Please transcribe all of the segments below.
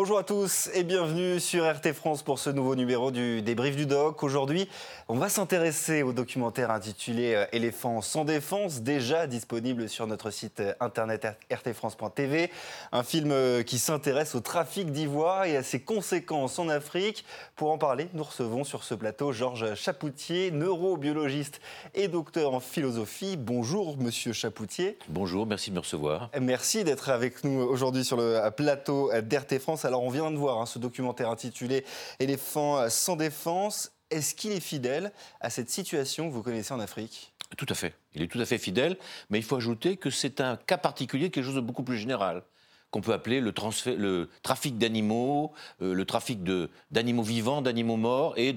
Bonjour à tous et bienvenue sur RT France pour ce nouveau numéro du débrief du doc. Aujourd'hui, on va s'intéresser au documentaire intitulé euh, Éléphants sans défense, déjà disponible sur notre site euh, internet rtfrance.tv. Un film euh, qui s'intéresse au trafic d'ivoire et à ses conséquences en Afrique. Pour en parler, nous recevons sur ce plateau Georges Chapoutier, neurobiologiste et docteur en philosophie. Bonjour monsieur Chapoutier. Bonjour, merci de me recevoir. Merci d'être avec nous aujourd'hui sur le plateau d'RT France. Alors on vient de voir hein, ce documentaire intitulé Éléphant sans défense. Est-ce qu'il est fidèle à cette situation que vous connaissez en Afrique? Tout à fait. Il est tout à fait fidèle, mais il faut ajouter que c'est un cas particulier quelque chose de beaucoup plus général qu'on peut appeler le, le trafic d'animaux, euh, le trafic d'animaux vivants, d'animaux morts et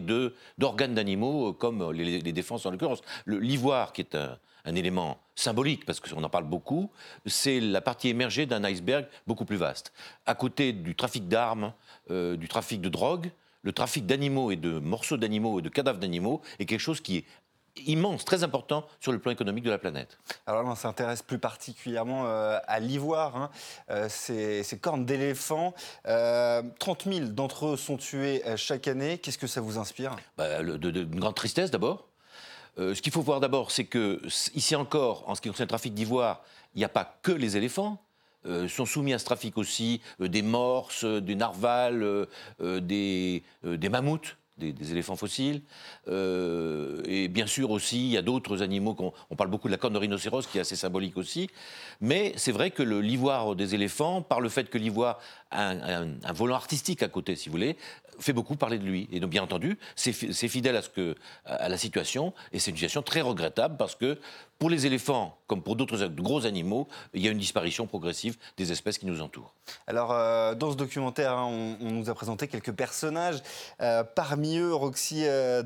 d'organes d'animaux, euh, comme les, les, défenses en l'occurrence. L'ivoire, qui est un, un élément symbolique, parce qu'on en parle beaucoup, c'est la partie émergée d'un iceberg beaucoup plus vaste. À côté du trafic d'armes, euh, du trafic de drogue, le trafic d'animaux et de morceaux d'animaux et de cadavres d'animaux est quelque chose qui est immense, très important sur le plan économique de la planète. Alors là, on s'intéresse plus particulièrement euh, à l'ivoire, hein. euh, ces, cornes d'éléphant. 30 000 d'entre eux sont tués chaque année. Qu'est-ce que ça vous inspire? Bah, de, de, grande tristesse d'abord. Euh, ce qu'il faut voir d'abord, c'est que ici encore, en ce qui concerne le trafic d'ivoire, il n'y a pas que les éléphants. Euh, sont soumis à ce trafic aussi euh, des morses, des narvals, des, mammouths des, éléphants fossiles. Euh, et bien sûr aussi, il y a d'autres animaux, qu'on, on parle beaucoup de la corne de rhinocéros qui est assez symbolique aussi. Mais c'est vrai que l'ivoire des éléphants, par le fait que l'ivoire un, volant artistique à côté, si vous voulez, fait beaucoup parler de lui. Et donc, bien entendu, c'est, fidèle à, ce que, à la situation. Et c'est une situation très regrettable parce que pour les éléphants, comme pour d'autres gros animaux, il y a une disparition progressive des espèces qui nous entourent. Alors, euh, dans ce documentaire, hein, on, nous a présenté quelques personnages. Euh, parmi eux, Roxy euh,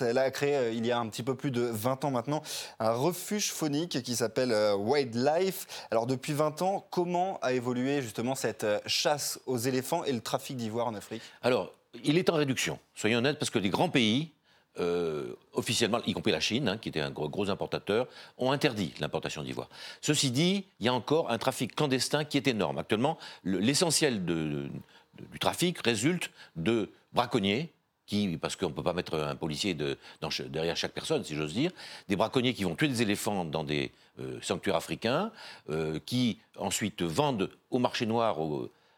elle a créé, euh, il y a un petit peu plus de 20 ans maintenant, un refuge phonique qui s'appelle Wildlife. Alors, depuis 20 ans, comment a évolué justement cette chasse aux éléphants et le trafic d'ivoire en Afrique Alors, il est en réduction, soyons honnêtes, parce que les grands pays, euh, officiellement, y compris la Chine, hein, qui était un gros, importateur, ont interdit l'importation d'ivoire. Ceci dit, il y a encore un trafic clandestin qui est énorme. Actuellement, l'essentiel du trafic résulte de braconniers qui, parce qu'on ne peut pas mettre un policier derrière chaque personne, si j'ose dire, des braconniers qui vont tuer des éléphants dans des euh, sanctuaires africains, euh, qui ensuite vendent au marché noir,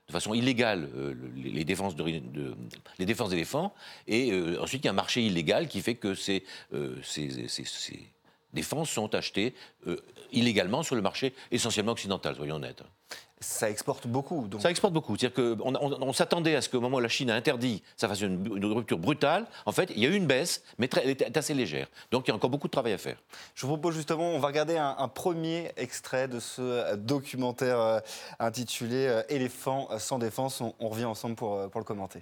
de façon illégale euh, les, défenses de, d'éléphants. Et euh, ensuite, il y a un marché illégal qui fait que ces, euh, ces, défenses sont achetées illégalement sur le marché essentiellement occidental, soyons honnêtes. Ça exporte beaucoup. Ça exporte beaucoup. C'est-à-dire qu'on on, s'attendait à ce qu'au moment où la Chine a interdit, ça fasse une, rupture brutale. En fait, il y a eu une baisse, mais elle est assez légère. Donc il y a encore beaucoup de travail à faire. Je vous propose justement, on va regarder un, premier extrait de ce documentaire euh, intitulé euh, Éléphant sans défense. On, revient ensemble pour, euh, pour le commenter.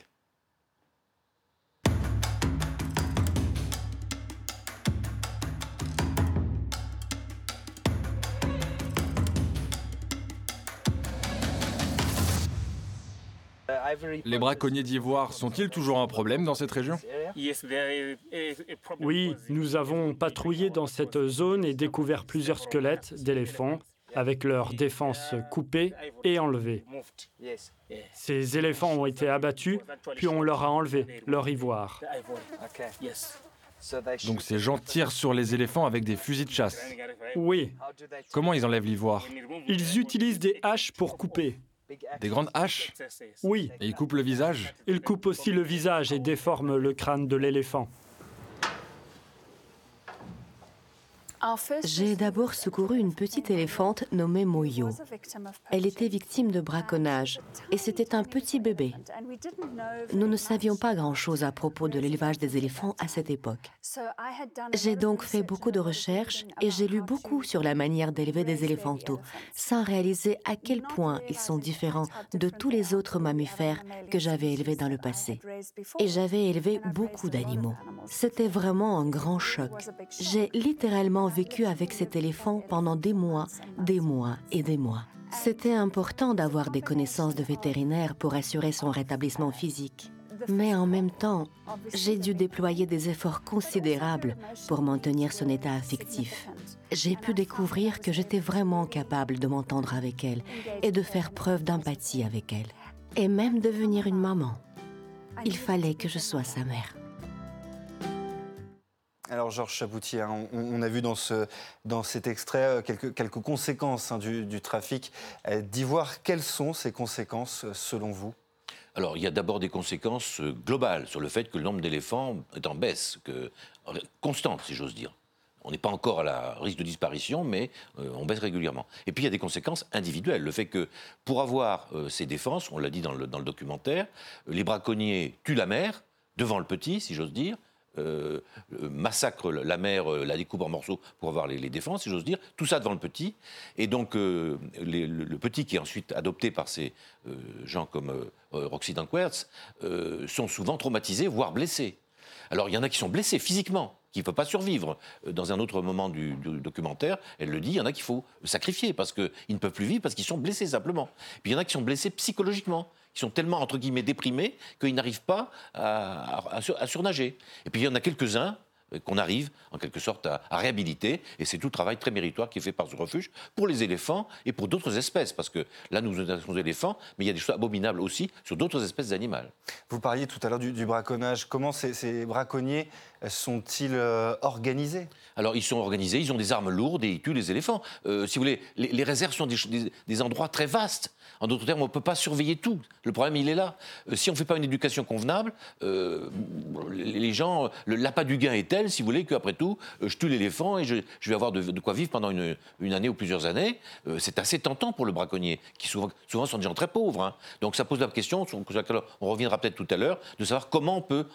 Les braconniers d'ivoire sont-ils toujours un problème dans cette région Oui, nous avons patrouillé dans cette zone et découvert plusieurs squelettes d'éléphants avec leurs défenses coupées et enlevées. Ces éléphants ont été abattus, puis on leur a enlevé leur ivoire. Donc ces gens tirent sur les éléphants avec des fusils de chasse. Oui. Comment ils enlèvent l'ivoire? Ils utilisent des haches pour couper. Des grandes haches Oui. Et ils coupent le visage Ils coupent aussi le visage et déforment le crâne de l'éléphant. J'ai d'abord secouru une petite éléphante nommée Moyo. Elle était victime de braconnage et c'était un petit bébé. Nous ne savions pas grand-chose à propos de l'élevage des éléphants à cette époque. J'ai donc fait beaucoup de recherches et j'ai lu beaucoup sur la manière d'élever des éléphantaux, sans réaliser à quel point ils sont différents de tous les autres mammifères que j'avais élevés dans le passé. Et j'avais élevé beaucoup d'animaux. C'était vraiment un grand choc. J'ai littéralement vécu avec cet éléphant pendant des mois, des mois et des mois. C'était important d'avoir des connaissances de vétérinaire pour assurer son rétablissement physique. Mais en même temps, j'ai dû déployer des efforts considérables pour maintenir son état affectif. J'ai pu découvrir que j'étais vraiment capable de m'entendre avec elle et de faire preuve d'empathie avec elle. et même devenir une maman. Il fallait que je sois sa mère. Alors Georges Chaboutier, hein, on, a vu dans, ce, dans cet extrait euh, quelques, conséquences hein, du, trafic euh, d'ivoire. Quelles sont ces conséquences euh, selon vous? Alors, il y a d'abord des conséquences globales sur le fait que le nombre d'éléphants est en baisse, que, constante, si j'ose dire. On n'est pas encore à la risque de disparition, mais on baisse régulièrement. Et puis il y a des conséquences individuelles. Le fait que pour avoir ces défenses, on l'a dit dans le documentaire, les braconniers tuent la mère devant le petit, si j'ose dire, euh, massacre la mère, euh, la découpe en morceaux pour avoir les, défenses, si j'ose dire. Tout ça devant le petit. Et donc, euh, le, petit qui est ensuite adopté par ces gens comme Roxy Dankwerts sont souvent traumatisés, voire blessés. Alors, il y en a qui sont blessés physiquement qui ne peut pas survivre. Dans un autre moment du, documentaire, elle le dit, il y en a qu'il faut sacrifier parce qu'ils ne peuvent plus vivre parce qu'ils sont blessés simplement. Puis il y en a qui sont blessés psychologiquement qui sont tellement, entre guillemets, déprimés qu'ils n'arrivent pas à, surnager. Et puis il y en a quelques-uns euh, qu'on arrive en quelque sorte à, réhabiliter. Et c'est tout le travail très méritoire qui est fait par ce refuge pour les éléphants et pour d'autres espèces. Parce que là, nous nous intéressons aux éléphants, mais il y a des choses abominables aussi sur d'autres espèces d'animaux. Vous parliez tout à l'heure du, braconnage. Comment ces, braconniers sont-ils euh, organisés? Alors, ils sont organisés, ils ont des armes lourdes et ils tuent les éléphants. Euh, si vous voulez, les, réserves sont des endroits très vastes. En d'autres termes, on ne peut pas surveiller tout. Le problème, il est là. Euh, si on ne fait pas une éducation convenable, euh, les gens, l'appât du gain est tel, si vous voulez, qu'après tout, euh, je tue l'éléphant et je, vais avoir de, quoi vivre pendant une, année ou plusieurs années. c'est assez tentant pour le braconnier, qui souvent, souvent sont des gens très pauvres. Hein. Donc ça pose la question, on reviendra peut-être tout à l'heure, de savoir comment on peut,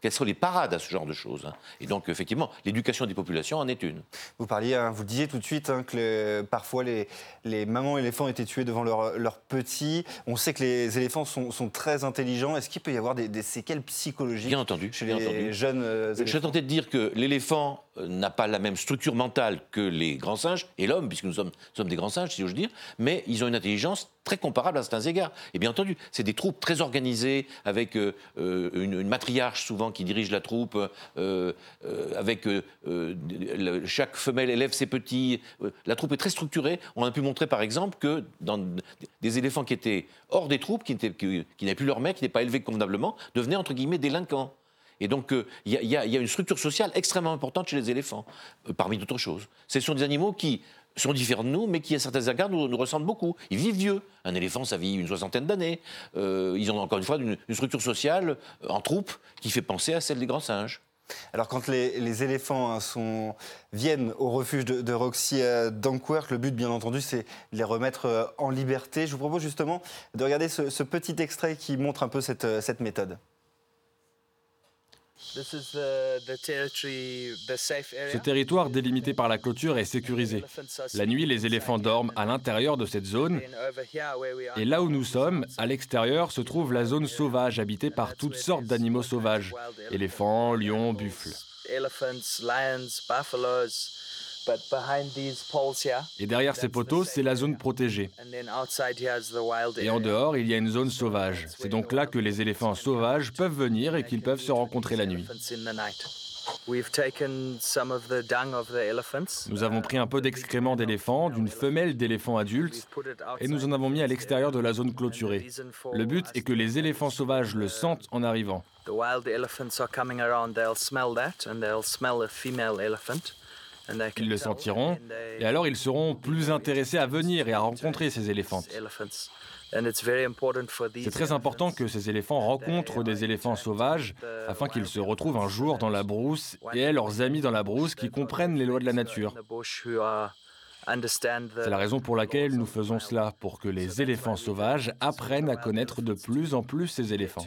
quelles sont les parades à ce genre de choses. Hein. Et donc, effectivement, l'éducation des populations en est une. Vous parliez, hein, vous disiez tout de suite que parfois les, les mamans éléphants étaient tuées devant leur, leur petits. On sait que les éléphants sont, très intelligents. Est-ce qu'il peut y avoir des, séquelles psychologiques bien entendu, chez les jeunes euh, éléphants Je tenté de dire que l'éléphant euh, n'a pas la même structure mentale que les grands singes et l'homme, puisque nous sommes, des grands singes, si j'ose dire, mais ils ont une intelligence très comparable à certains égards. Et bien entendu, c'est des troupes très organisées, avec euh, une, matriarche souvent qui dirige la troupe, avec chaque femelle élève ses petits. la troupe est très structurée. On a pu montrer par exemple que dans des éléphants qui étaient hors des troupes, qui n'avaient plus leur mère, qui n'étaient pas élevés convenablement, devenaient entre guillemets délinquants. Et donc, euh, il y, a une structure sociale extrêmement importante chez les éléphants, euh, parmi d'autres choses. Ce sont des animaux qui sont différents de nous, mais qui, à certains égards, nous, ressemblent beaucoup. Ils vivent vieux. Un éléphant, ça vit une soixantaine d'années. Euh, ils ont encore une fois une, structure sociale en troupe qui fait penser à celle des grands singes. Alors quand les, éléphants hein, viennent au refuge de, Roxy à le but bien entendu c'est de les remettre en liberté. Je vous propose justement de regarder ce, petit extrait qui montre un peu cette méthode. Ce territoire délimité par la clôture est sécurisé. La nuit, les éléphants dorment à l'intérieur de cette zone. Et là où nous sommes, à l'extérieur, se trouve la zone sauvage habitée par toutes sortes d'animaux sauvages. Éléphants, lions, buffles. Et derrière ces poteaux, c'est la zone protégée. Et en dehors, il y a une zone sauvage. C'est donc là que les éléphants sauvages peuvent venir et qu'ils peuvent se rencontrer la nuit. Nous avons pris un peu d'excréments d'éléphants, d'une femelle d'éléphant adulte, et nous en avons mis à l'extérieur de la zone clôturée. Le but est que les éléphants sauvages le sentent en arrivant. Ils le sentiront, et alors ils seront plus intéressés à venir et à rencontrer ces éléphants. C'est très important que ces éléphants rencontrent des éléphants sauvages afin qu'ils se retrouvent un jour dans la brousse et aient leurs amis dans la brousse qui comprennent les lois de la nature. C'est la raison pour laquelle nous faisons cela, pour que les éléphants sauvages apprennent à connaître de plus en plus ces éléphants.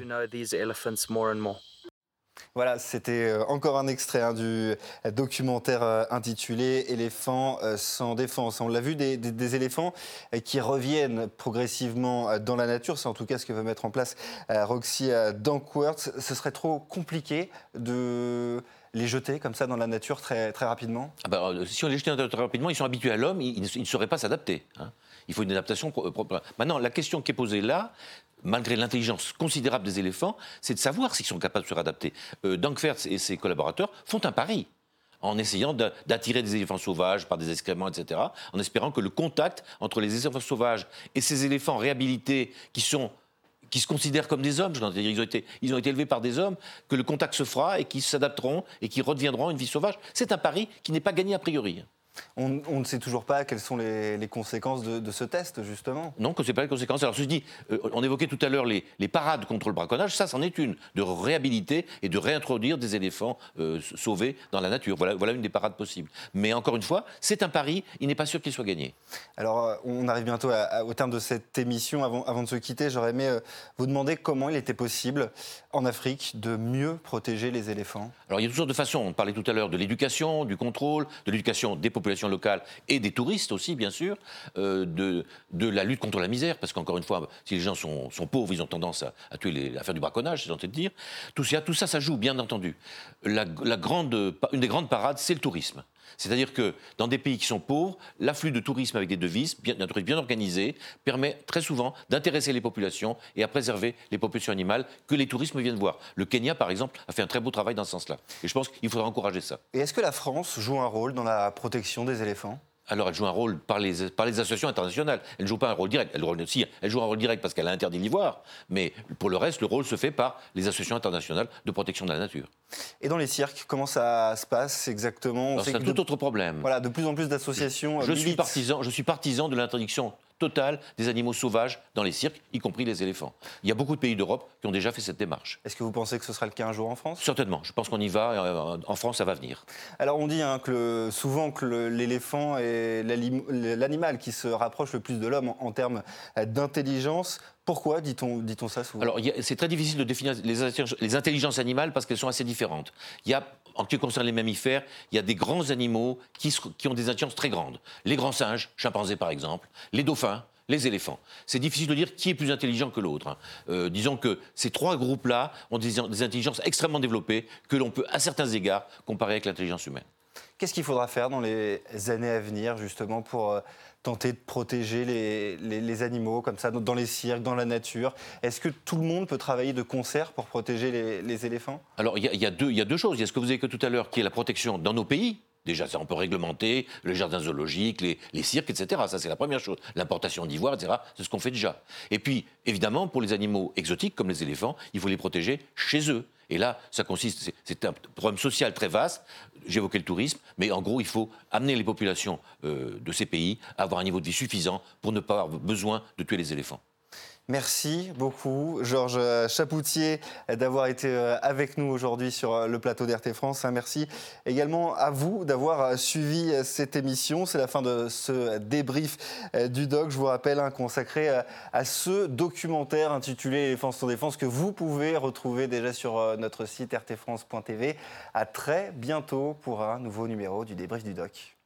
Voilà, c'était euh, encore un extrait hein, du documentaire euh, intitulé Éléphants euh, sans défense. On l'a vu, des, éléphants qui reviennent progressivement dans la nature. C'est en tout cas ce que veut mettre en place Roxy Dankworth. Ce serait trop compliqué de les jeter comme ça dans la nature très, très rapidement? Ah bah, Si on les jetait très rapidement, ils sont habitués à l'homme, ils, ne sauraient pas s'adapter. Hein. Il faut une adaptation propre. Maintenant, la question qui est posée là, malgré l'intelligence considérable des éléphants, c'est de savoir s'ils sont capables de se réadapter. Euh, et ses collaborateurs font un pari en essayant d'attirer des éléphants sauvages par des excréments, etc., en espérant que le contact entre les éléphants sauvages et ces éléphants réhabilités qui sont qui se considèrent comme des hommes. Ils ont, été, ils ont été élevés par des hommes, que le contact se fera et qui s'adapteront et qui redeviendront une vie sauvage. C'est un pari qui n'est pas gagné a priori. On, ne sait toujours pas quelles sont les, conséquences de, ce test, justement. Non, que ce pas les conséquences. Alors, je dis, euh, on évoquait tout à l'heure les, parades contre le braconnage. Ça, c'en est une, de réhabiliter et de réintroduire des éléphants euh, sauvés dans la nature. Voilà, voilà une des parades possibles. Mais encore une fois, c'est un pari. Il n'est pas sûr qu'il soit gagné. Alors, euh, on arrive bientôt au terme de cette émission. Avant, avant de se quitter, j'aurais aimé vous demander comment il était possible en Afrique de mieux protéger les éléphants. Alors, il y a toutes sortes de façons. On parlait tout à l'heure de l'éducation, du contrôle, de l'éducation des populations locales et des touristes aussi, bien sûr, euh, de, de, la lutte contre la misère, parce qu'encore une fois, si les gens sont, sont pauvres, ils ont tendance à, à tuer les, à faire du braconnage, c'est tenté de dire. Tout ça, tout ça, ça joue, bien entendu. La grande, une des grandes parades, c'est le tourisme. C'est-à-dire que dans des pays qui sont pauvres, l'afflux de tourisme avec des devises, bien, un bien organisé, permet très souvent d'intéresser les populations et à préserver les populations animales que les tourismes viennent voir. Le Kenya, par exemple, a fait un très beau travail dans ce sens-là. Et je pense qu'il faudra encourager ça. Et est-ce que la France joue un rôle dans la protection des éléphants? Alors elle joue un rôle par les, par les associations internationales. Elle ne joue pas un rôle direct. Elle, aussi, elle joue un rôle direct parce qu'elle a interdit l'ivoire. Mais pour le reste, le rôle se fait par les associations internationales de protection de la nature. Et dans les cirques, comment ça se passe exactement? C'est un tout autre problème. Voilà, de plus en plus d'associations. Je, suis partisan, je suis partisan de l'interdiction totale des animaux sauvages dans les cirques, y compris les éléphants. Il y a beaucoup de pays d'Europe qui ont déjà fait cette démarche. Est-ce que vous pensez que ce sera le cas un jour en France? Certainement. Je pense qu'on y va. Euh, en France, ça va venir. Alors, on dit hein, que souvent que l'éléphant est l'animal qui se rapproche le plus de l'homme en, termes d'intelligence. Pourquoi dit-on dit ça souvent? Alors, c'est très difficile de définir les, intelligences animales parce qu'elles sont assez différentes. Il y a en ce qui concerne les mammifères, il y a des grands animaux qui, ont des intelligences très grandes. Les grands singes, chimpanzés par exemple, les dauphins, les éléphants. C'est difficile de dire qui est plus intelligent que l'autre. Hein. Euh, disons que ces trois groupes-là ont des, intelligences extrêmement développées que l'on peut, à certains égards, comparer avec l'intelligence humaine. Qu'est-ce qu'il faudra faire dans les années à venir, justement, pour euh, tenter de protéger les, animaux comme ça dans les cirques, dans la nature? Est-ce que tout le monde peut travailler de concert pour protéger les, éléphants? Alors il y, a deux choses. Il y a ce que vous avez que tout à l'heure qui est la protection dans nos pays. Déjà, ça, on peut réglementer les jardins zoologiques, les, les cirques, etc. Ça, c'est la première chose. L'importation d'ivoire, etc., c'est ce qu'on fait déjà. Et puis, évidemment, pour les animaux exotiques, comme les éléphants, il faut les protéger chez eux. Et là, ça consiste, c'est un problème social très vaste. J'évoquais le tourisme, mais en gros, il faut amener les populations euh, de ces pays à avoir un niveau de vie suffisant pour ne pas avoir besoin de tuer les éléphants. Merci beaucoup, Georges Chapoutier, d'avoir été euh, avec nous aujourd'hui sur euh, le plateau d'RT France. Merci également à vous d'avoir euh, suivi cette émission. C'est la fin de ce débrief du doc, je vous rappelle, hein, consacré à ce documentaire intitulé Éléphants sans défense que vous pouvez retrouver déjà sur notre site rtfrance.tv. À très bientôt pour un nouveau numéro du débrief du doc.